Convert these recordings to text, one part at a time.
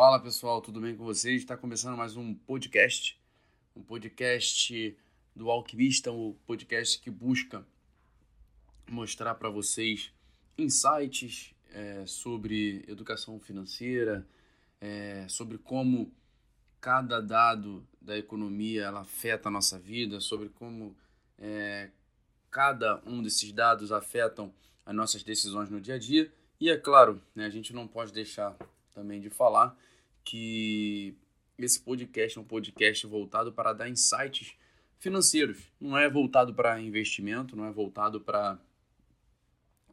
Fala pessoal, tudo bem com vocês? Está começando mais um podcast, um podcast do Alquimista, um podcast que busca mostrar para vocês insights é, sobre educação financeira, é, sobre como cada dado da economia ela afeta a nossa vida, sobre como é, cada um desses dados afetam as nossas decisões no dia a dia. E é claro, né, a gente não pode deixar também de falar que esse podcast é um podcast voltado para dar insights financeiros. Não é voltado para investimento, não é voltado para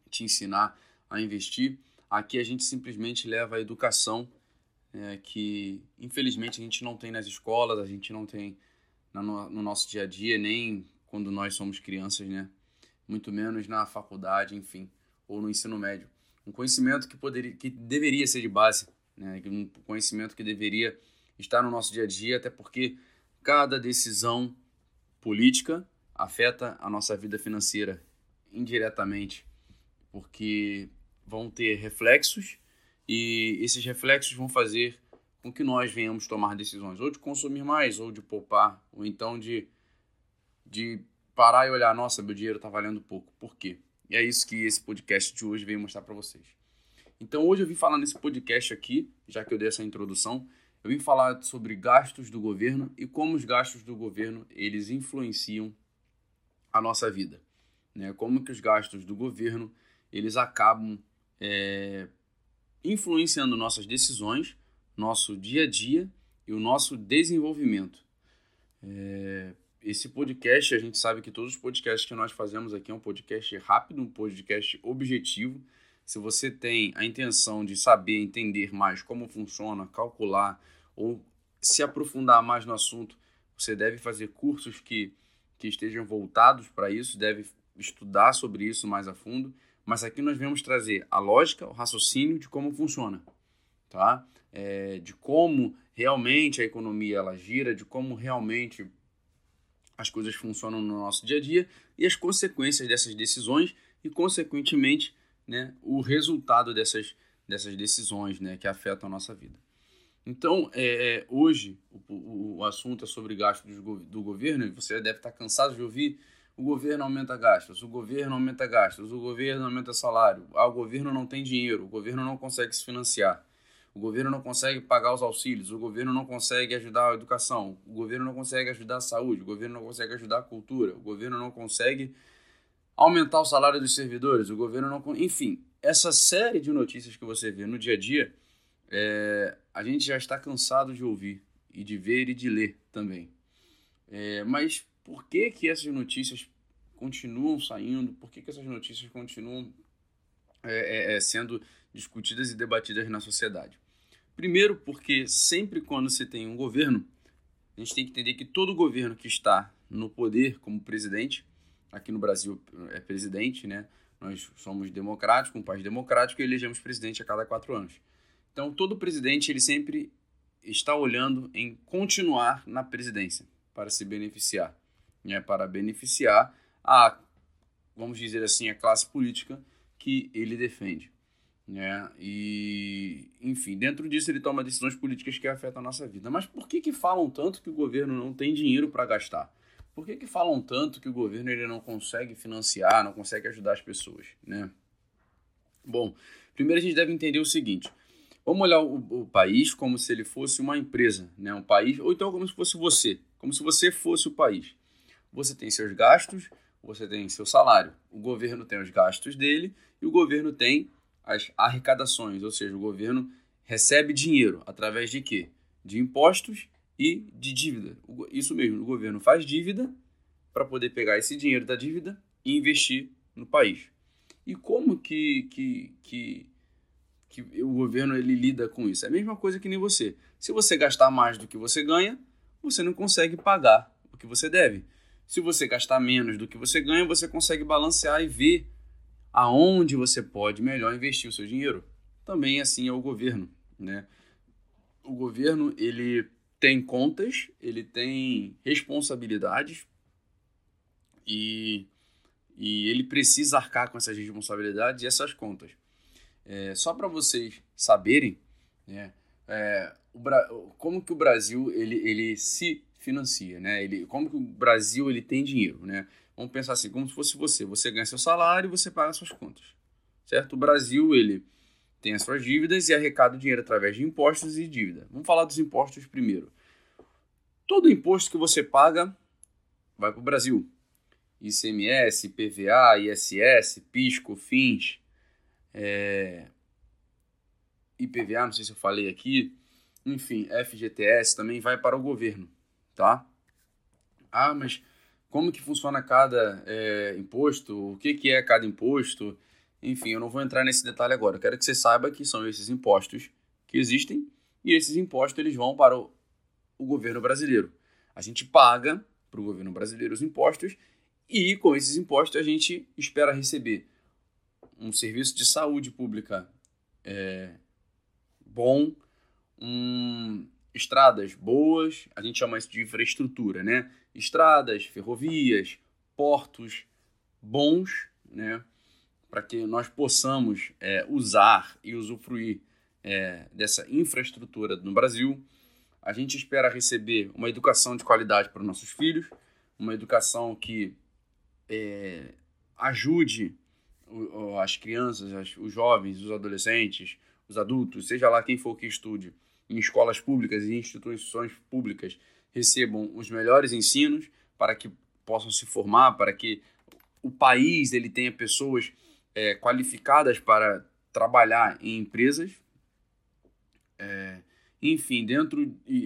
te ensinar a investir. Aqui a gente simplesmente leva a educação é, que infelizmente a gente não tem nas escolas, a gente não tem no, no nosso dia a dia, nem quando nós somos crianças, né? Muito menos na faculdade, enfim, ou no ensino médio. Um conhecimento que poderia, que deveria ser de base né? um conhecimento que deveria estar no nosso dia a dia, até porque cada decisão política afeta a nossa vida financeira indiretamente, porque vão ter reflexos e esses reflexos vão fazer com que nós venhamos tomar decisões, ou de consumir mais, ou de poupar, ou então de, de parar e olhar, nossa, meu dinheiro está valendo pouco. Por quê? E é isso que esse podcast de hoje veio mostrar para vocês. Então hoje eu vim falar nesse podcast aqui, já que eu dei essa introdução, eu vim falar sobre gastos do governo e como os gastos do governo eles influenciam a nossa vida, né? Como que os gastos do governo eles acabam é, influenciando nossas decisões, nosso dia a dia e o nosso desenvolvimento. É, esse podcast, a gente sabe que todos os podcasts que nós fazemos aqui é um podcast rápido, um podcast objetivo se você tem a intenção de saber, entender mais como funciona, calcular ou se aprofundar mais no assunto, você deve fazer cursos que, que estejam voltados para isso, deve estudar sobre isso mais a fundo. Mas aqui nós vamos trazer a lógica, o raciocínio de como funciona, tá? É, de como realmente a economia ela gira, de como realmente as coisas funcionam no nosso dia a dia e as consequências dessas decisões e, consequentemente, né, o resultado dessas, dessas decisões né, que afetam a nossa vida. Então, é, é hoje, o, o, assunto é sobre gastos do, do governo, e você deve estar cansado de ouvir o governo aumenta gastos, o governo aumenta gastos, o governo aumenta salário, ah, o governo não tem dinheiro, o governo não consegue se financiar, o governo não consegue pagar os auxílios, o governo não consegue ajudar a educação, o governo não consegue ajudar a saúde, o governo não consegue ajudar a cultura, o governo não consegue aumentar o salário dos servidores, o governo não. Enfim, essa série de notícias que você vê no dia a dia, é, a gente já está cansado de ouvir e de ver e de ler também. É, mas por que, que essas notícias continuam saindo? Por que, que essas notícias continuam é, é, é sendo discutidas e debatidas na sociedade? Primeiro, porque sempre quando você tem um governo, a gente tem que entender que todo governo que está no poder como presidente aqui no Brasil é presidente, né? Nós somos democráticos, um país democrático e elegemos presidente a cada quatro anos. Então, todo presidente ele sempre está olhando em continuar na presidência para se beneficiar, né? Para beneficiar a, vamos dizer assim, a classe política que ele defende. Né? E, enfim, dentro disso ele toma decisões políticas que afetam a nossa vida. Mas por que, que falam tanto que o governo não tem dinheiro para gastar? Por que, que falam tanto que o governo ele não consegue financiar, não consegue ajudar as pessoas, né? Bom, primeiro a gente deve entender o seguinte: vamos olhar o, o, país como se ele fosse uma empresa, né? Um país, ou então como se fosse você, como se você fosse o país. Você tem seus gastos, você tem seu salário. O governo tem os gastos dele e o governo tem as arrecadações, ou seja, o governo recebe dinheiro através de quê? De impostos e de dívida. Isso mesmo, o governo faz dívida para poder pegar esse dinheiro da dívida e investir no país. E como que, que, que, que o governo ele lida com isso? É a mesma coisa que nem você. Se você gastar mais do que você ganha, você não consegue pagar o que você deve. Se você gastar menos do que você ganha, você consegue balancear e ver aonde você pode melhor investir o seu dinheiro. Também assim é o governo, né? O governo ele tem contas, ele tem responsabilidades e, e ele precisa arcar com essas responsabilidades e essas contas. É, só para vocês saberem, né, é, o, como que o Brasil ele, ele se financia, né? Ele, como que o Brasil ele tem dinheiro, né? Vamos pensar assim, como se fosse você. Você ganha seu salário e você paga suas contas, certo? O Brasil ele tem as suas dívidas e arrecada dinheiro através de impostos e dívida. Vamos falar dos impostos primeiro. Todo imposto que você paga vai para o Brasil. ICMS, PVA, ISS, PIS, COFINS, é... IPVA, não sei se eu falei aqui, enfim, FGTS também vai para o governo, tá? Ah, mas como que funciona cada é, imposto? O que, que é cada imposto? Enfim, eu não vou entrar nesse detalhe agora. Eu quero que você saiba que são esses impostos que existem e esses impostos eles vão para o, o governo brasileiro. A gente paga para o governo brasileiro os impostos e com esses impostos a gente espera receber um serviço de saúde pública é, bom, um, estradas boas, a gente chama isso de infraestrutura, né? Estradas, ferrovias, portos bons, né? Para que nós possamos é, usar e usufruir é, dessa infraestrutura no Brasil. A gente espera receber uma educação de qualidade para os nossos filhos, uma educação que é, ajude as crianças, os jovens, os adolescentes, os adultos, seja lá quem for que estude em escolas públicas e instituições públicas, recebam os melhores ensinos para que possam se formar, para que o país ele tenha pessoas é, qualificadas para trabalhar em empresas. É, enfim, dentro,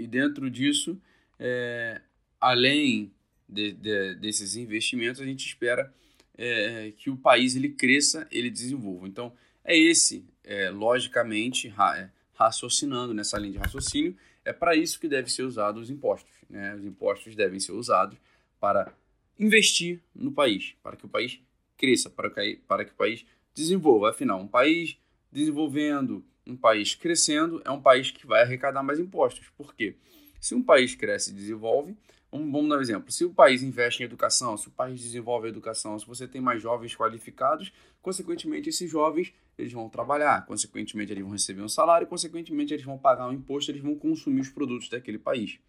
dentro disso, é, além de, de, desses investimentos, a gente espera é, que o país ele cresça, ele desenvolva. Então, é esse, é, logicamente, ra, é, raciocinando nessa linha de raciocínio, é para isso que deve ser usado os impostos. Né? Os impostos devem ser usados para investir no país, para que o país cresça, para que, para que o país desenvolva. Afinal, um país desenvolvendo, um país crescendo, é um país que vai arrecadar mais impostos. Por quê? Se um país cresce e desenvolve, vamos dar um exemplo. Se o país investe em educação, se o país desenvolve a educação, se você tem mais jovens qualificados, consequentemente esses jovens eles vão trabalhar, consequentemente eles vão receber um salário, consequentemente eles vão pagar um imposto, eles vão consumir os produtos daquele país.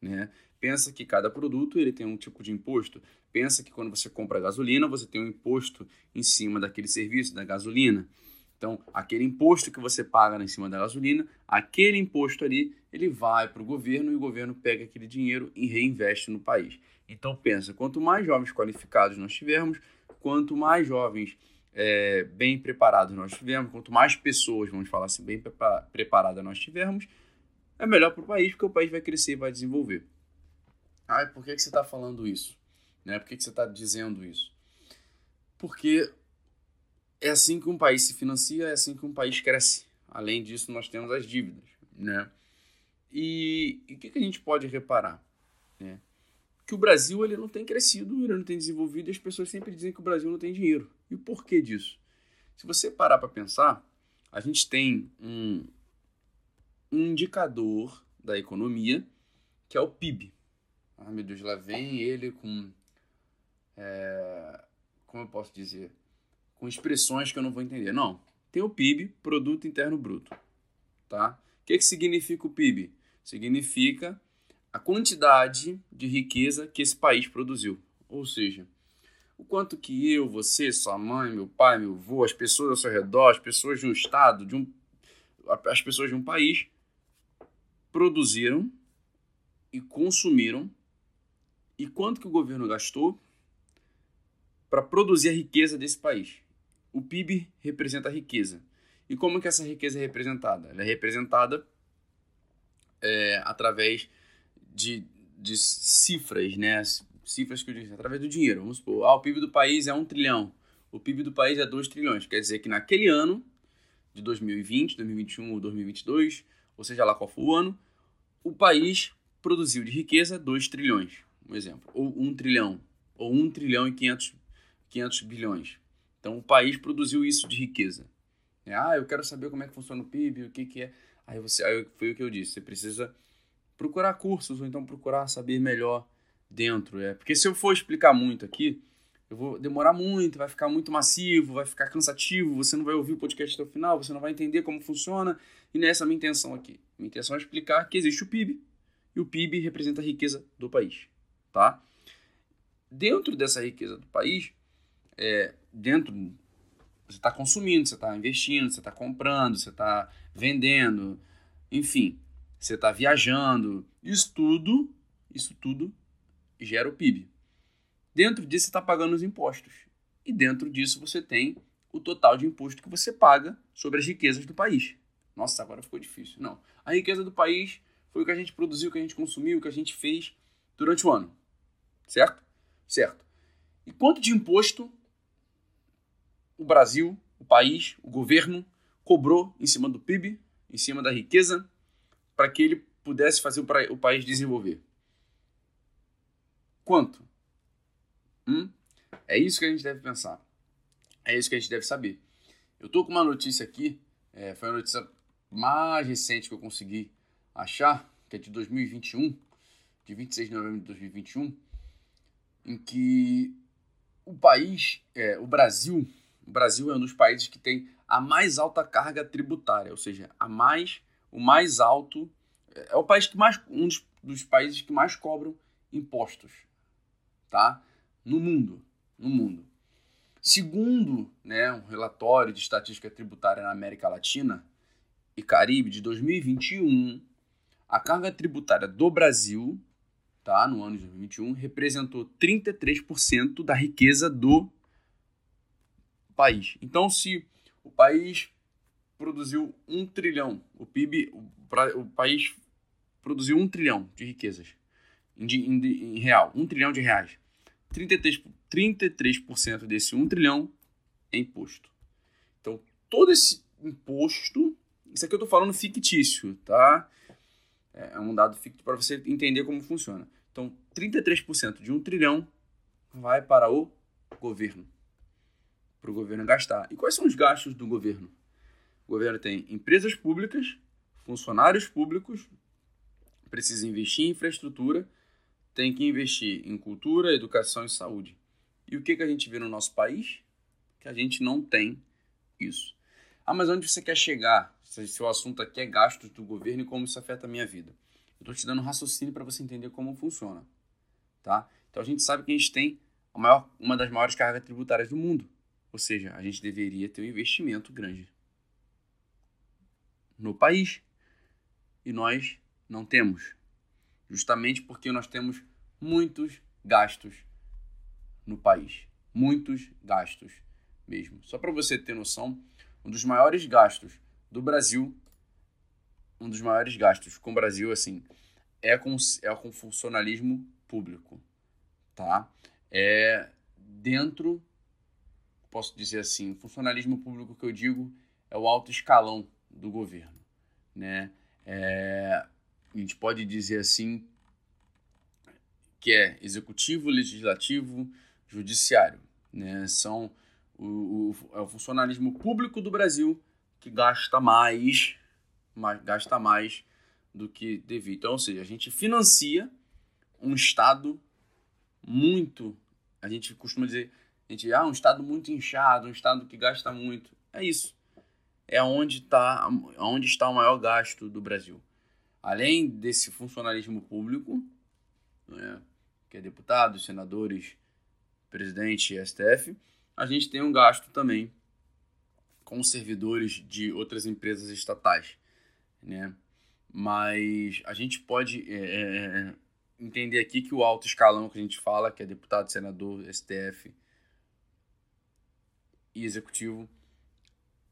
Né? Pensa que cada produto ele tem um tipo de imposto. Pensa que quando você compra gasolina, você tem um imposto em cima daquele serviço, da gasolina. Então, aquele imposto que você paga em cima da gasolina, aquele imposto ali, ele vai para o governo e o governo pega aquele dinheiro e reinveste no país. Então, pensa, quanto mais jovens qualificados nós tivermos, quanto mais jovens é, bem preparados nós tivermos, quanto mais pessoas, vamos falar assim, bem preparadas nós tivermos, é melhor para o país, porque o país vai crescer e vai desenvolver. Ah, por que, que você está falando isso? Né? Por que, que você está dizendo isso? Porque é assim que um país se financia, é assim que um país cresce. Além disso, nós temos as dívidas. Né? E o que, que a gente pode reparar? Né? Que o Brasil ele não tem crescido, ele não tem desenvolvido, e as pessoas sempre dizem que o Brasil não tem dinheiro. E o porquê disso? Se você parar para pensar, a gente tem um, um indicador da economia que é o PIB. Ah, meu Deus, lá vem ele com. É, como eu posso dizer? Com expressões que eu não vou entender. Não. Tem o PIB, Produto Interno Bruto. Tá? O que, que significa o PIB? Significa a quantidade de riqueza que esse país produziu. Ou seja, o quanto que eu, você, sua mãe, meu pai, meu avô, as pessoas ao seu redor, as pessoas de um estado, de um, as pessoas de um país produziram e consumiram e quanto que o governo gastou para produzir a riqueza desse país. O PIB representa a riqueza. E como que essa riqueza é representada? Ela é representada é, através de, de cifras, né? cifras que eu disse, através do dinheiro. Vamos supor, ah, o PIB do país é 1 trilhão, o PIB do país é 2 trilhões. Quer dizer que naquele ano, de 2020, 2021 ou 2022, ou seja lá qual for o ano, o país produziu de riqueza 2 trilhões, um exemplo, ou 1 trilhão, ou 1 trilhão e 500, 500 bilhões. Então o país produziu isso de riqueza. É, ah, eu quero saber como é que funciona o PIB, o que, que é. Aí, você, aí foi o que eu disse, você precisa procurar cursos ou então procurar saber melhor dentro. É. Porque se eu for explicar muito aqui, eu vou demorar muito, vai ficar muito massivo, vai ficar cansativo, você não vai ouvir o podcast até o final, você não vai entender como funciona, e nessa é a minha intenção aqui. Minha intenção é explicar que existe o PIB e o PIB representa a riqueza do país, tá? Dentro dessa riqueza do país, é, dentro você está consumindo, você está investindo, você está comprando, você está vendendo, enfim, você está viajando. Isso tudo, isso tudo gera o PIB. Dentro disso você está pagando os impostos. E dentro disso você tem o total de imposto que você paga sobre as riquezas do país. Nossa, agora ficou difícil. Não. A riqueza do país foi o que a gente produziu, o que a gente consumiu, o que a gente fez durante o ano. Certo? Certo. E quanto de imposto o Brasil, o país, o governo cobrou em cima do PIB, em cima da riqueza, para que ele pudesse fazer o país desenvolver? Quanto? Hum? É isso que a gente deve pensar. É isso que a gente deve saber. Eu tô com uma notícia aqui, é, foi a notícia mais recente que eu consegui achar, que é de 2021, de 26 de novembro de 2021, em que o país, é, o Brasil, o Brasil é um dos países que tem a mais alta carga tributária, ou seja, a mais, o mais alto, é, é o país que mais, um dos, dos países que mais cobram impostos, tá? No mundo, no mundo. Segundo né, um relatório de estatística tributária na América Latina e Caribe de 2021, a carga tributária do Brasil, tá, no ano de 2021, representou 33% da riqueza do país. Então, se o país produziu um trilhão, o PIB, o, o país produziu um trilhão de riquezas em, em, em real, um trilhão de reais. 33%, 33% desse 1 trilhão é imposto. Então, todo esse imposto, isso aqui eu estou falando fictício, tá? É um dado fictício para você entender como funciona. Então, 33% de 1 trilhão vai para o governo, para o governo gastar. E quais são os gastos do governo? O governo tem empresas públicas, funcionários públicos, precisa investir em infraestrutura tem que investir em cultura, educação e saúde. E o que, que a gente vê no nosso país? Que a gente não tem isso. Ah, mas onde você quer chegar? Se o assunto aqui é gastos do governo e como isso afeta a minha vida. Eu estou te dando um raciocínio para você entender como funciona. Tá? Então a gente sabe que a gente tem a maior, uma das maiores cargas tributárias do mundo. Ou seja, a gente deveria ter um investimento grande no país. E nós não temos justamente porque nós temos muitos gastos no país. Muitos gastos mesmo. Só para você ter noção, um dos maiores gastos do Brasil, um dos maiores gastos com o Brasil, assim, é com, é com funcionalismo público, tá? É dentro, posso dizer assim, funcionalismo público que eu digo é o alto escalão do governo, né? É, a gente pode dizer assim, que é executivo, legislativo, judiciário. Né? São o, o, é o funcionalismo público do Brasil que gasta mais, mais, gasta mais do que devia. Então, ou seja, a gente financia um Estado muito, a gente costuma dizer, a gente, ah, um Estado muito inchado, um Estado que gasta muito. É isso. É onde, tá, onde está o maior gasto do Brasil além desse funcionalismo público, né, que é deputados, senadores, presidente e STF, a gente tem um gasto também com servidores de outras empresas estatais, né? Mas a gente pode é, é, é entender aqui que o alto escalão que a gente fala, que é deputado, senador, STF e executivo,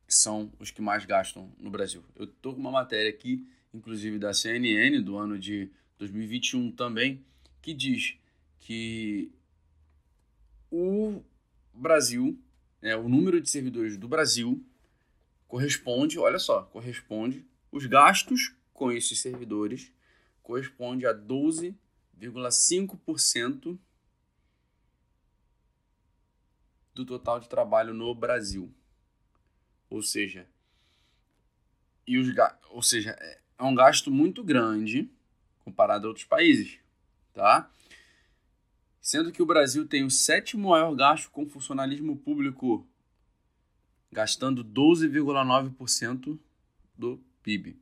são os que mais gastam no Brasil. Eu tô com uma matéria aqui inclusive da CNN, do ano de 2021 também, que diz que o Brasil, né, o número de servidores do Brasil corresponde, olha só, corresponde, os gastos com esses servidores corresponde a 12,5% do total de trabalho no Brasil. Ou seja, e os, ou seja, é, é um gasto muito grande comparado a outros países, tá? Sendo que o Brasil tem o sétimo maior gasto com funcionalismo público, gastando 12,9% do PIB.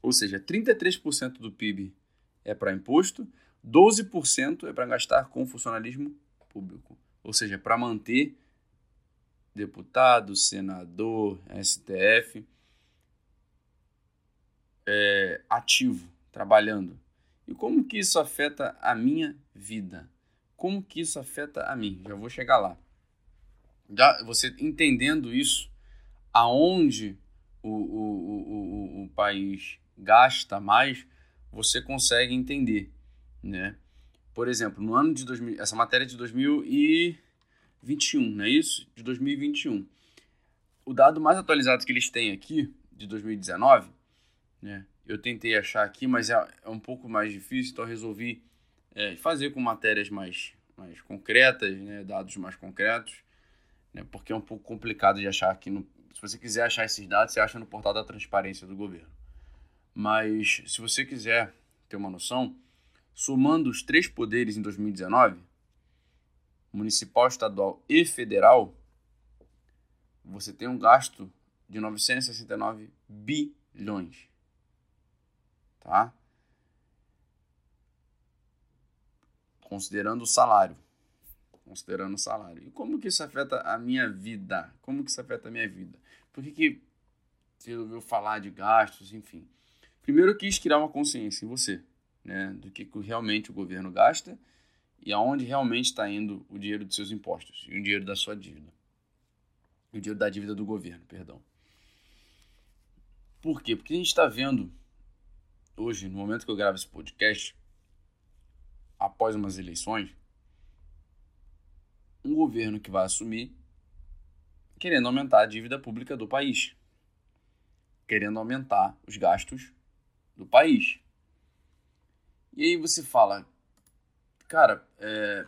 Ou seja, 33% do PIB é para imposto, 12% é para gastar com funcionalismo público. Ou seja, para manter deputado, senador, STF é, ativo, trabalhando. E como que isso afeta a minha vida? Como que isso afeta a mim? Já vou chegar lá. Já você entendendo isso, aonde o, o, o, o, país gasta mais, você consegue entender, né? Por exemplo, no ano de 2000, essa matéria é de 2021, não é isso? De 2021. O dado mais atualizado que eles têm aqui, de 2019, né? Eu tentei achar aqui, mas é, é um pouco mais difícil, então resolvi é, fazer com matérias mais, mais concretas, né? dados mais concretos, né? porque é um pouco complicado de achar aqui no, se você quiser achar esses dados, você acha no portal da transparência do governo. Mas se você quiser ter uma noção, somando os três poderes em 2019, municipal, estadual e federal, você tem um gasto de 969 bilhões. Tá? Considerando o salário considerando o salário. E como que isso afeta a minha vida? Como que isso afeta a minha vida? Por que, que você resolveu falar de gastos, enfim? Primeiro eu quis criar uma consciência em você, né, do que, que realmente o governo gasta e aonde realmente está indo o dinheiro dos seus impostos e o dinheiro da sua dívida. O dinheiro da dívida do governo, perdão. Por quê? Porque a gente está vendo hoje, no momento que eu gravo esse podcast, após umas eleições, um governo que vai assumir querendo aumentar a dívida pública do país, querendo aumentar os gastos do país. E aí você fala, cara, é,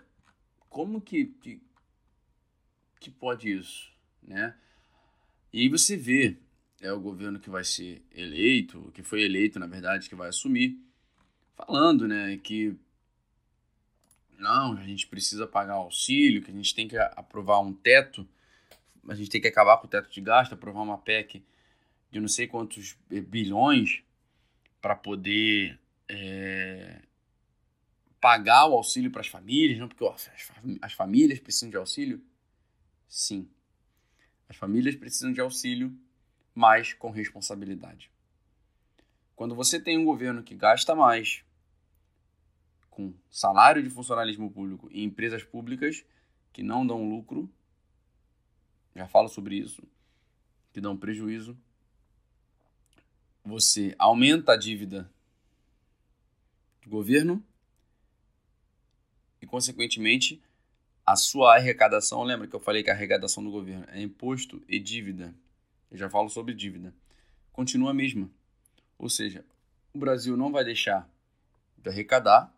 como que, que, que pode isso, né? E aí você vê é o governo que vai ser eleito, que foi eleito, na verdade, que vai assumir, falando, né, que não, a gente precisa pagar auxílio, que a gente tem que aprovar um teto, a gente tem que acabar com o teto de gasto, aprovar uma PEC de não sei quantos bilhões para poder é, pagar o auxílio para as famílias, não porque ó, as, as famílias precisam de auxílio? Sim, as famílias precisam de auxílio, mas com responsabilidade. Quando você tem um governo que gasta mais, com salário de funcionalismo público e empresas públicas que não dão lucro, já falo sobre isso, que dão prejuízo. Você aumenta a dívida do governo e, consequentemente, a sua arrecadação. Lembra que eu falei que a arrecadação do governo é imposto e dívida? Eu já falo sobre dívida. Continua a mesma. Ou seja, o Brasil não vai deixar de arrecadar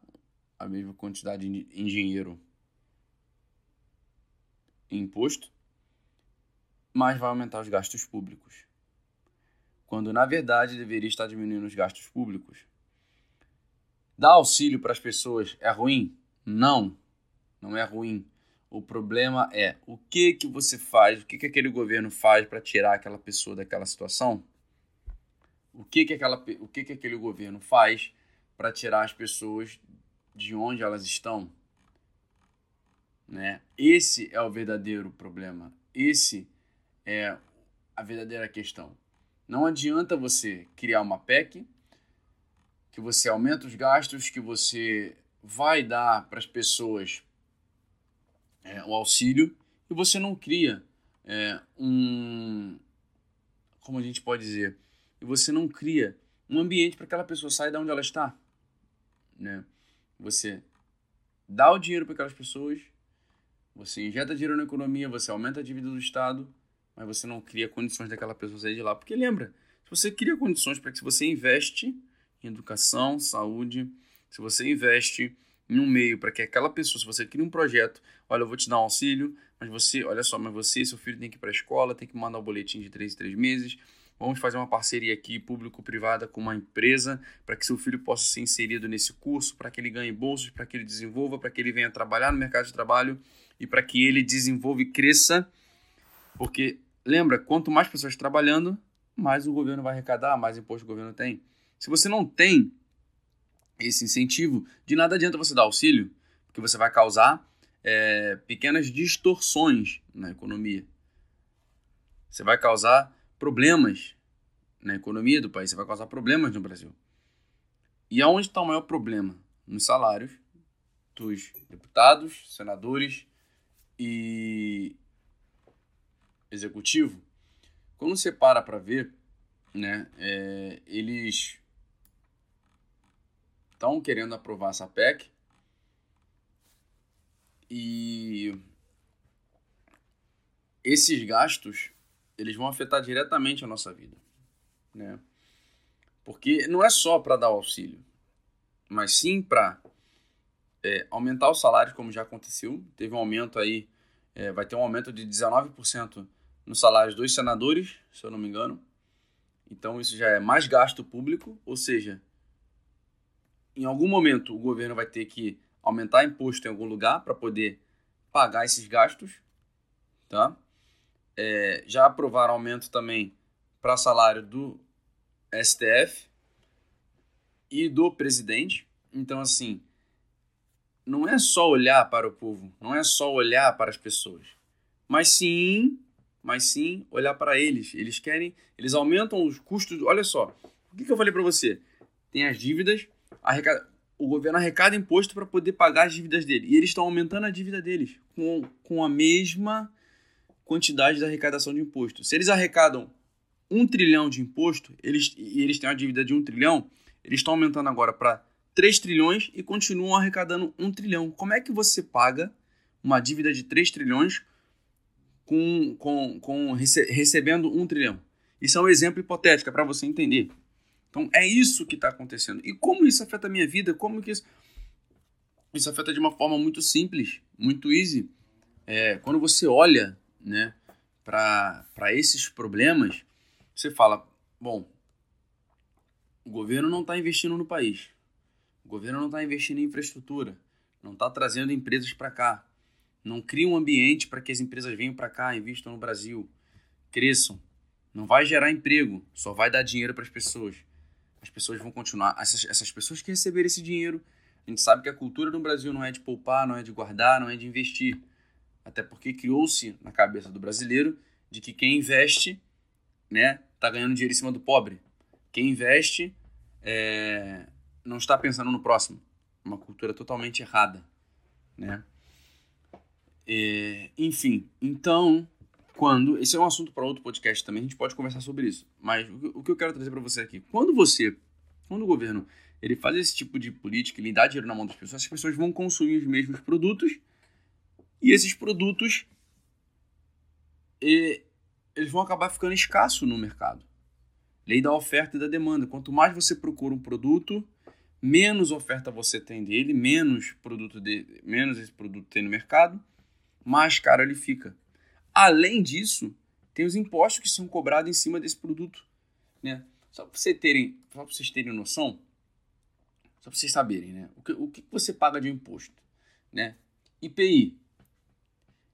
a mesma quantidade em dinheiro em imposto, mas vai aumentar os gastos públicos. Quando na verdade deveria estar diminuindo os gastos públicos. Dar auxílio para as pessoas é ruim? Não, não é ruim. O problema é o que que você faz, o que que aquele governo faz para tirar aquela pessoa daquela situação? O que que aquela, o que que aquele governo faz para tirar as pessoas de onde elas estão. Né? Esse é o verdadeiro problema. Esse é a verdadeira questão. Não adianta você criar uma PEC que você aumenta os gastos, que você vai dar para as pessoas é, o auxílio e você não cria é, um. Como a gente pode dizer? E você não cria um ambiente para aquela pessoa sair de onde ela está. Né? Você dá o dinheiro para aquelas pessoas, você injeta dinheiro na economia, você aumenta a dívida do Estado, mas você não cria condições daquela pessoa sair de lá. Porque lembra, se você cria condições para que se você investe em educação, saúde, se você investe em um meio para que aquela pessoa, se você cria um projeto, olha, eu vou te dar um auxílio, mas você, olha só, mas você, seu filho tem que ir para a escola, tem que mandar o um boletim de 3 em 3 meses, Vamos fazer uma parceria aqui público-privada com uma empresa para que seu filho possa ser inserido nesse curso, para que ele ganhe bolsas, para que ele desenvolva, para que ele venha trabalhar no mercado de trabalho e para que ele desenvolva e cresça. Porque lembra, quanto mais pessoas trabalhando, mais o governo vai arrecadar, mais imposto o governo tem. Se você não tem esse incentivo, de nada adianta você dar auxílio, porque você vai causar é, pequenas distorções na economia. Você vai causar problemas na economia do país, você vai causar problemas no Brasil. E aonde está o maior problema? Nos salários dos deputados, senadores e executivo. Quando você para para ver, né, é, eles estão querendo aprovar essa PEC e esses gastos eles vão afetar diretamente a nossa vida, né? Porque não é só para dar auxílio, mas sim para é, aumentar os salários, como já aconteceu. Teve um aumento aí, é, vai ter um aumento de 19% nos salários dos senadores, se eu não me engano. Então isso já é mais gasto público, ou seja, em algum momento o governo vai ter que aumentar imposto em algum lugar para poder pagar esses gastos, tá? É, já aprovaram aumento também para salário do STF e do presidente. Então, assim, não é só olhar para o povo, não é só olhar para as pessoas, mas sim, mas sim olhar para eles. Eles querem, eles aumentam os custos. Olha só, o que, que eu falei para você? Tem as dívidas, arrecada, o governo arrecada imposto para poder pagar as dívidas dele. E eles estão aumentando a dívida deles com, com a mesma quantidade da arrecadação de imposto. Se eles arrecadam um trilhão de imposto, eles, e eles têm uma dívida de um trilhão, eles estão aumentando agora para 3 trilhões e continuam arrecadando um trilhão. Como é que você paga uma dívida de 3 trilhões com, com, com rece, recebendo um trilhão? Isso é um exemplo hipotético, é para você entender. Então é isso que está acontecendo. E como isso afeta a minha vida? Como que isso. Isso afeta de uma forma muito simples, muito easy. É, quando você olha né, para esses problemas, você fala: bom, o governo não está investindo no país, o governo não está investindo em infraestrutura, não está trazendo empresas para cá, não cria um ambiente para que as empresas venham para cá, investam no Brasil, cresçam. Não vai gerar emprego, só vai dar dinheiro para as pessoas as pessoas vão continuar. Essas, essas pessoas que receberem esse dinheiro, a gente sabe que a cultura no Brasil não é de poupar, não é de guardar, não é de investir. Até porque criou-se na cabeça do brasileiro de que quem investe, né, tá ganhando dinheiro em cima do pobre. Quem investe é, não está pensando no próximo. Uma cultura totalmente errada, né? É, enfim, então quando. Esse é um assunto para outro podcast também, a gente pode conversar sobre isso. Mas o que eu quero trazer para você aqui, quando você, quando o governo ele faz esse tipo de política, ele dá dinheiro na mão das pessoas, as pessoas vão consumir os mesmos produtos e esses produtos e, eles vão acabar ficando escassos no mercado. Lei da oferta e da demanda. Quanto mais você procura um produto, menos oferta você tem dele, menos produto de, menos esse produto tem no mercado, mais caro ele fica. Além disso, tem os impostos que são cobrados em cima desse produto. Né? Só para você terem, só para vocês terem noção, só para vocês saberem, né? O que, o que você paga de imposto? Né? IPI.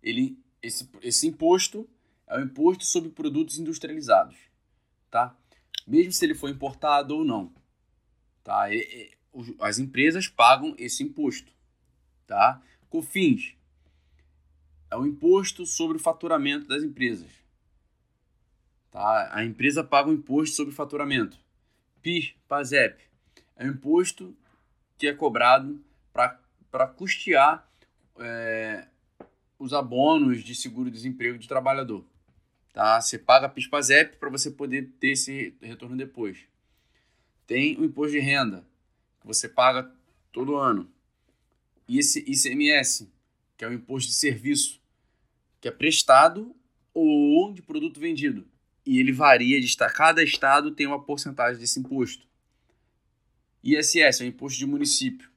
Ele, esse, esse imposto é o imposto sobre produtos industrializados. Tá? Mesmo se ele for importado ou não. Tá? As empresas pagam esse imposto. Tá? COFINS é o imposto sobre o faturamento das empresas. Tá? A empresa paga o imposto sobre o faturamento. PIS, PASEP, é o imposto que é cobrado para custear é, os abonos de seguro-desemprego de trabalhador. Tá? Você paga PIS, PASEP para você poder ter esse retorno depois. Tem o imposto de renda, que você paga todo ano. E esse ICMS, que é o imposto de serviço, que é prestado ou de produto vendido. E ele varia de. Cada estado tem uma porcentagem desse imposto. ISS é o imposto de município.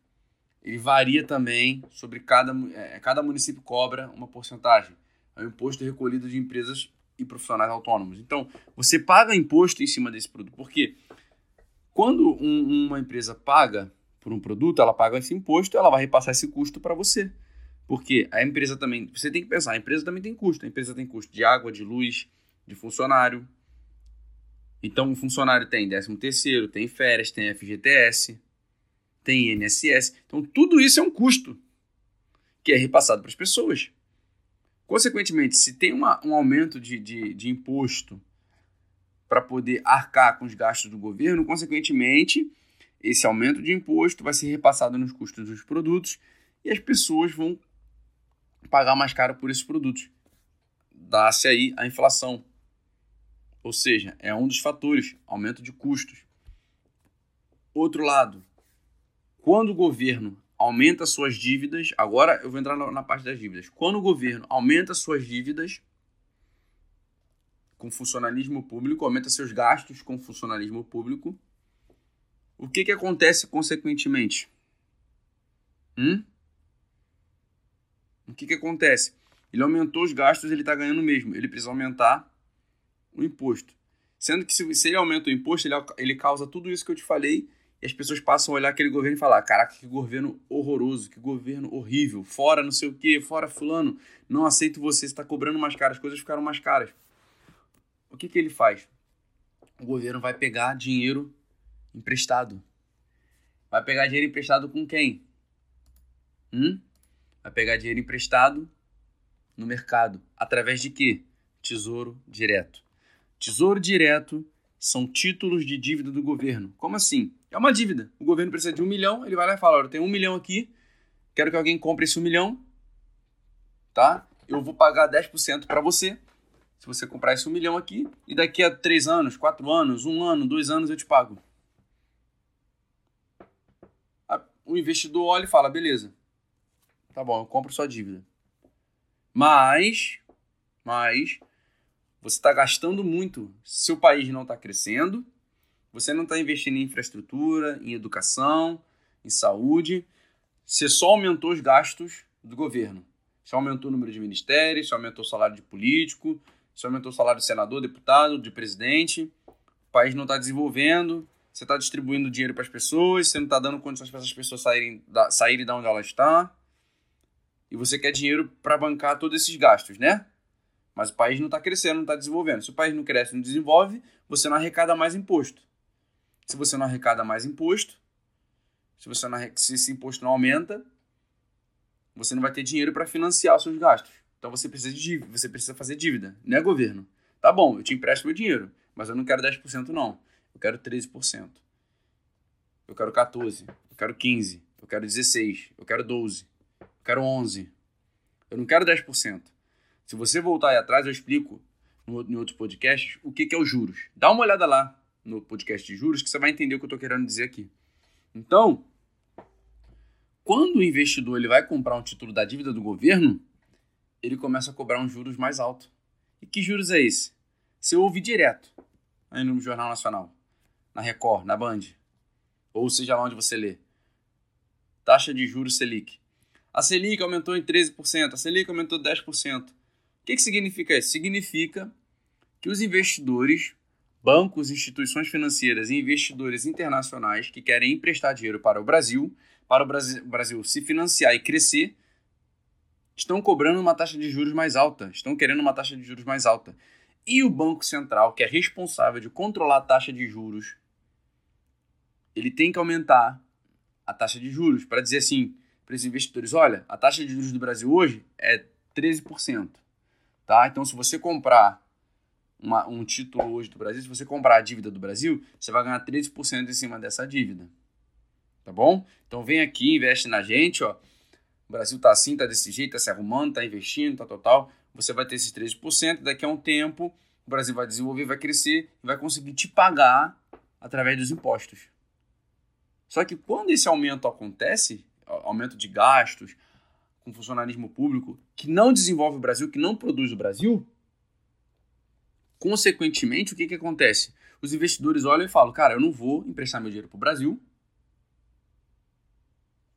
Ele varia também sobre cada, é, cada município cobra uma porcentagem. É o imposto recolhido de empresas e profissionais autônomos. Então, você paga imposto em cima desse produto. Porque quando um, uma empresa paga por um produto, ela paga esse imposto, ela vai repassar esse custo para você. Porque a empresa também, você tem que pensar, a empresa também tem custo. A empresa tem custo de água, de luz, de funcionário. Então, o funcionário tem 13 terceiro, tem férias, tem FGTS, tem INSS. Então, tudo isso é um custo que é repassado para as pessoas. Consequentemente, se tem uma, um aumento de, de, de imposto para poder arcar com os gastos do governo, consequentemente, esse aumento de imposto vai ser repassado nos custos dos produtos e as pessoas vão pagar mais caro por esses produtos. Dá-se aí a inflação. Ou seja, é um dos fatores, aumento de custos. Outro lado, quando o governo aumenta suas dívidas, agora eu vou entrar na, parte das dívidas. Quando o governo aumenta suas dívidas com funcionalismo público, aumenta seus gastos com funcionalismo público, o que, que acontece consequentemente? Hum? O que, que acontece? Ele aumentou os gastos, ele está ganhando mesmo. Ele precisa aumentar o imposto. Sendo que se, se ele aumenta o imposto, ele, ele causa tudo isso que eu te falei e as pessoas passam a olhar aquele governo e falar: caraca, que governo horroroso, que governo horrível, fora não sei o que, fora Fulano, não aceito você, você está cobrando mais caro, as coisas ficaram mais caras. O que, que ele faz? O governo vai pegar dinheiro emprestado. Vai pegar dinheiro emprestado com quem? Hum? Vai pegar dinheiro emprestado no mercado. Através de quê? Tesouro direto. Tesouro direto são títulos de dívida do governo. Como assim? É uma dívida. O governo precisa de um milhão, ele vai lá e fala: Olha, eu tenho um milhão aqui, quero que alguém compre esse um milhão, tá? Eu vou pagar 10% para você, se você comprar esse um milhão aqui, e daqui a três anos, quatro anos, um ano, dois anos eu te pago. O investidor olha e fala: beleza, tá bom, eu compro sua dívida. Mas, mas, você está gastando muito. Seu país não está crescendo, você não está investindo em infraestrutura, em educação, em saúde. Você só aumentou os gastos do governo. Você aumentou o número de ministérios, você aumentou o salário de político, você aumentou o salário de senador, deputado, de presidente. O país não está desenvolvendo, você está distribuindo dinheiro para as pessoas, você não está dando condições para essas pessoas saírem da, saírem da onde elas estão. E você quer dinheiro para bancar todos esses gastos, né? Mas o país não está crescendo, não está desenvolvendo. Se o país não cresce, não desenvolve, você não arrecada mais imposto. Se você não arrecada mais imposto, se, você não, se esse imposto não aumenta, você não vai ter dinheiro para financiar os seus gastos. Então você precisa de dívida, você precisa fazer dívida, né, governo? Tá bom, eu te empresto meu dinheiro, mas eu não quero 10% não. Eu quero 13%. Eu quero 14, eu quero 15, eu quero 16, eu quero 12, eu quero 11. Eu não quero 10%. Se você voltar aí atrás, eu explico em outros podcasts o que, que é os juros. Dá uma olhada lá no podcast de juros que você vai entender o que eu estou querendo dizer aqui. Então, quando o investidor ele vai comprar um título da dívida do governo, ele começa a cobrar um juros mais alto. E que juros é esse? Você ouve direto aí no Jornal Nacional, na Record, na Band, ou seja lá onde você lê. Taxa de juros Selic. A Selic aumentou em 13%, a Selic aumentou 10%. O que, que significa isso? Significa que os investidores bancos, instituições financeiras e investidores internacionais que querem emprestar dinheiro para o Brasil, para o Brasil, se financiar e crescer, estão cobrando uma taxa de juros mais alta, estão querendo uma taxa de juros mais alta. E o Banco Central, que é responsável de controlar a taxa de juros, ele tem que aumentar a taxa de juros para dizer assim para os investidores: olha, a taxa de juros do Brasil hoje é 13%. Tá? Então, se você comprar uma, um título hoje do Brasil, se você comprar a dívida do Brasil, você vai ganhar 13% em cima dessa dívida. Tá bom? Então vem aqui, investe na gente, ó. O Brasil tá assim, tá desse jeito, tá se arrumando, tá investindo, tá total. Você vai ter esses 13%, daqui a um tempo o Brasil vai desenvolver, vai crescer e vai conseguir te pagar através dos impostos. Só que quando esse aumento acontece, aumento de gastos com funcionalismo público, que não desenvolve o Brasil, que não produz o Brasil, Consequentemente, o que, que acontece? Os investidores olham e falam: cara, eu não vou emprestar meu dinheiro para o Brasil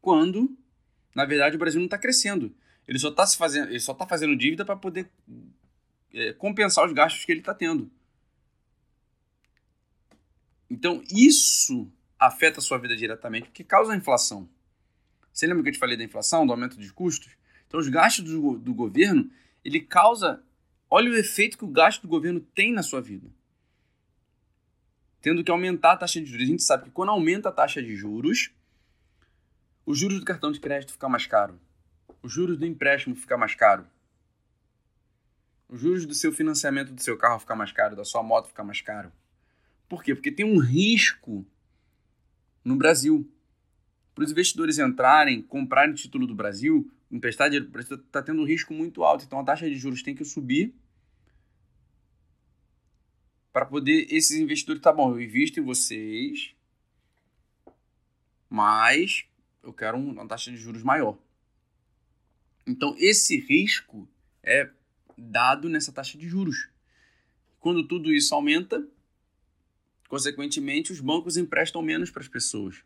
quando, na verdade, o Brasil não está crescendo. Ele só está fazendo, ele só tá fazendo dívida para poder é, compensar os gastos que ele está tendo. Então, isso afeta a sua vida diretamente, porque causa a inflação. Você lembra que eu te falei da inflação, do aumento de custos? Então, os gastos do, do governo, ele causa Olha o efeito que o gasto do governo tem na sua vida. tendo que aumentar a taxa de juros. A gente sabe que quando aumenta a taxa de juros, os juros do cartão de crédito fica mais caro. Os juros do empréstimo fica mais caro. Os juros do seu financiamento do seu carro fica mais caro, da sua moto fica mais caro. Por quê? Porque tem um risco no Brasil. Para os investidores entrarem, comprarem título do Brasil, emprestar dinheiro está tendo um risco muito alto. Então a taxa de juros tem que subir para poder esses investidores, tá bom, eu invisto em vocês, mas eu quero uma taxa de juros maior. Então esse risco é dado nessa taxa de juros. Quando tudo isso aumenta, consequentemente os bancos emprestam menos para as pessoas.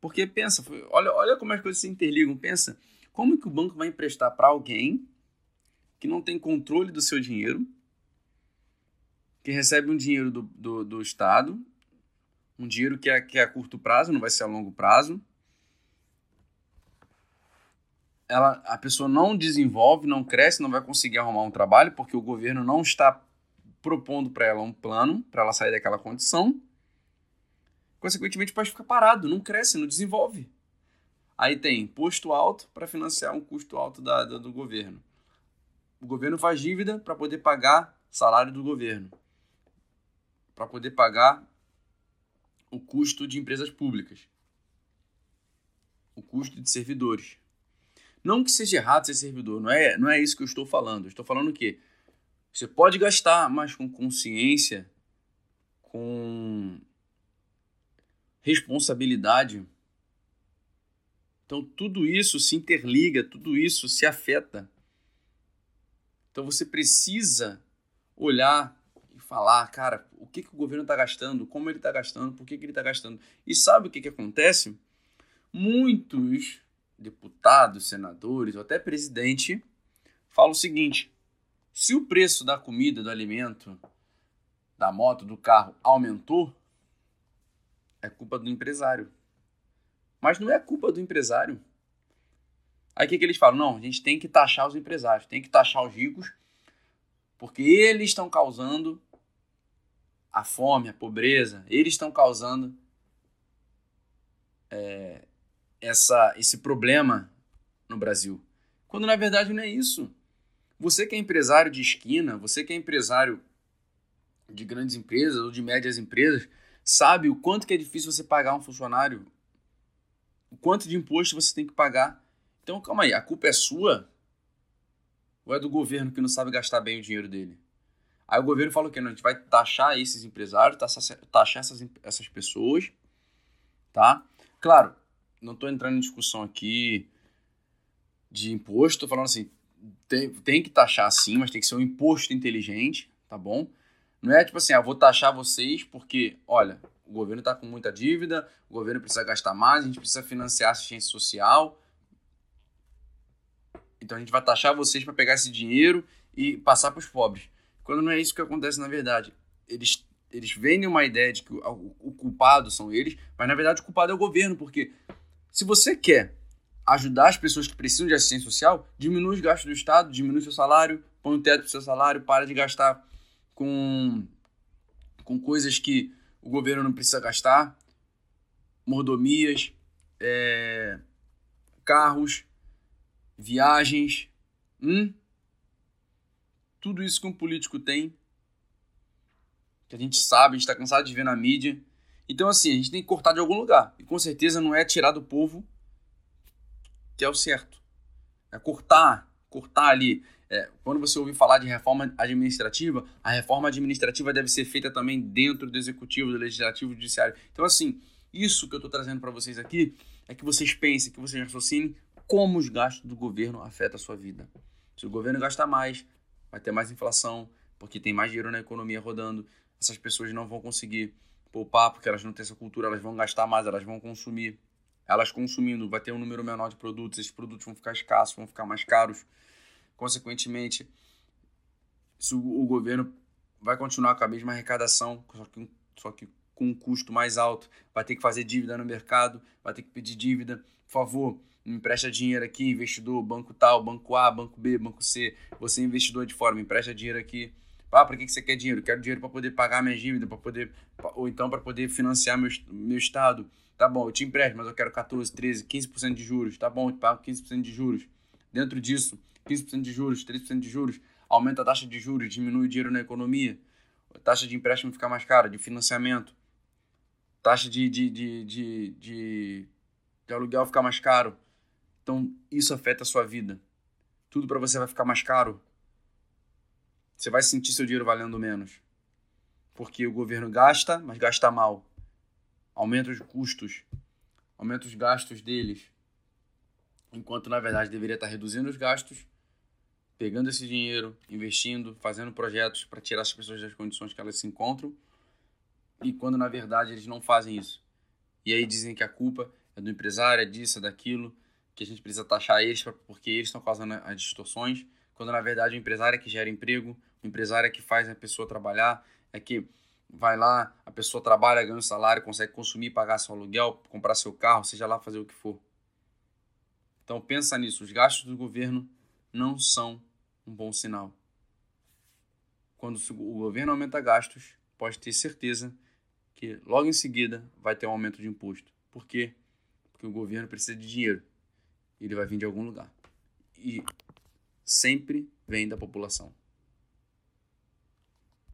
Porque pensa, olha, olha como as coisas se interligam. Pensa, como que o banco vai emprestar para alguém que não tem controle do seu dinheiro, que recebe um dinheiro do, do, do Estado, um dinheiro que é, que é a curto prazo, não vai ser a longo prazo. Ela, a pessoa não desenvolve, não cresce, não vai conseguir arrumar um trabalho porque o governo não está propondo para ela um plano para ela sair daquela condição. Consequentemente, pode ficar parado, não cresce, não desenvolve. Aí tem imposto alto para financiar um custo alto da, do governo. O governo faz dívida para poder pagar salário do governo, para poder pagar o custo de empresas públicas, o custo de servidores. Não que seja errado ser servidor, não é, não é isso que eu estou falando. Eu estou falando que você pode gastar, mas com consciência, com responsabilidade então tudo isso se interliga, tudo isso se afeta. Então você precisa olhar e falar, cara, o que, que o governo está gastando, como ele está gastando, por que, que ele está gastando. E sabe o que, que acontece? Muitos deputados, senadores ou até presidente falam o seguinte: se o preço da comida, do alimento, da moto, do carro aumentou, é culpa do empresário. Mas não é culpa do empresário. Aí o que, que eles falam? Não, a gente tem que taxar os empresários, tem que taxar os ricos, porque eles estão causando a fome, a pobreza, eles estão causando é, essa, esse problema no Brasil. Quando na verdade não é isso. Você que é empresário de esquina, você que é empresário de grandes empresas ou de médias empresas, sabe o quanto que é difícil você pagar um funcionário o quanto de imposto você tem que pagar. Então, calma aí, a culpa é sua? Ou é do governo que não sabe gastar bem o dinheiro dele? Aí o governo fala o quê? Não, a gente vai taxar esses empresários, taxar essas, essas pessoas, tá? Claro, não estou entrando em discussão aqui de imposto, estou falando assim, tem, tem que taxar sim, mas tem que ser um imposto inteligente, tá bom? Não é tipo assim, ah, vou taxar vocês porque, olha, o governo está com muita dívida, o governo precisa gastar mais, a gente precisa financiar assistência social. Então a gente vai taxar vocês para pegar esse dinheiro e passar para os pobres. Quando não é isso que acontece na verdade. Eles, eles vendem uma ideia de que o, o, culpado são eles, mas na verdade o culpado é o governo, porque se você quer ajudar as pessoas que precisam de assistência social, diminui os gastos do Estado, diminui seu salário, põe um teto para o seu salário, para de gastar com, com coisas que o governo não precisa gastar, mordomias, é, carros, viagens, hum? tudo isso que um político tem, que a gente sabe, a gente está cansado de ver na mídia. Então, assim, a gente tem que cortar de algum lugar. E com certeza não é tirar do povo que é o certo. É cortar, cortar ali é, quando você ouvir falar de reforma administrativa, a reforma administrativa deve ser feita também dentro do executivo, do legislativo, do judiciário. Então, assim, isso que eu estou trazendo para vocês aqui é que vocês pensem, que vocês raciocinem como os gastos do governo afetam a sua vida. Se o governo gastar mais, vai ter mais inflação, porque tem mais dinheiro na economia rodando, essas pessoas não vão conseguir poupar, porque elas não têm essa cultura, elas vão gastar mais, elas vão consumir. Elas consumindo, vai ter um número menor de produtos, esses produtos vão ficar escassos, vão ficar mais caros. Consequentemente, se o, governo vai continuar com a mesma arrecadação, só que, só que com um custo mais alto, vai ter que fazer dívida no mercado, vai ter que pedir dívida, por favor, me empresta dinheiro aqui, investidor, banco tal, banco A, banco B, banco C, você investidor de fora, me empresta dinheiro aqui, Ah, para que, que você quer dinheiro? Quero dinheiro para poder pagar minha dívida, para poder ou então para poder financiar meu, meu estado. Tá bom, eu te empresto, mas eu quero 14, 13, 15% de juros. Tá bom, eu te pago 15% de juros. Dentro disso, 15% de juros, 3% de juros, aumenta a taxa de juros, diminui o dinheiro na economia. A taxa de empréstimo fica mais cara, de financiamento. Taxa de, de, de, de, de, de aluguel fica mais caro. Então, isso afeta a sua vida. Tudo para você vai ficar mais caro. Você vai sentir seu dinheiro valendo menos. Porque o governo gasta, mas gasta mal aumenta os custos, aumenta os gastos deles, enquanto na verdade deveria estar reduzindo os gastos, pegando esse dinheiro, investindo, fazendo projetos para tirar as pessoas das condições que elas se encontram, e quando na verdade eles não fazem isso. E aí dizem que a culpa é do empresário, é disso, é daquilo, que a gente precisa taxar eles porque eles estão causando as distorções, quando na verdade o empresário é que gera emprego, o empresário é que faz a pessoa trabalhar, é que vai lá, a pessoa trabalha, ganha um salário, consegue consumir, pagar seu aluguel, comprar seu carro, seja lá fazer o que for. Então pensa nisso, os gastos do governo não são um bom sinal. Quando o governo aumenta gastos, pode ter certeza que logo em seguida vai ter um aumento de imposto. Por quê? Porque o governo precisa de dinheiro. Ele vai vir de algum lugar. E sempre vem da população.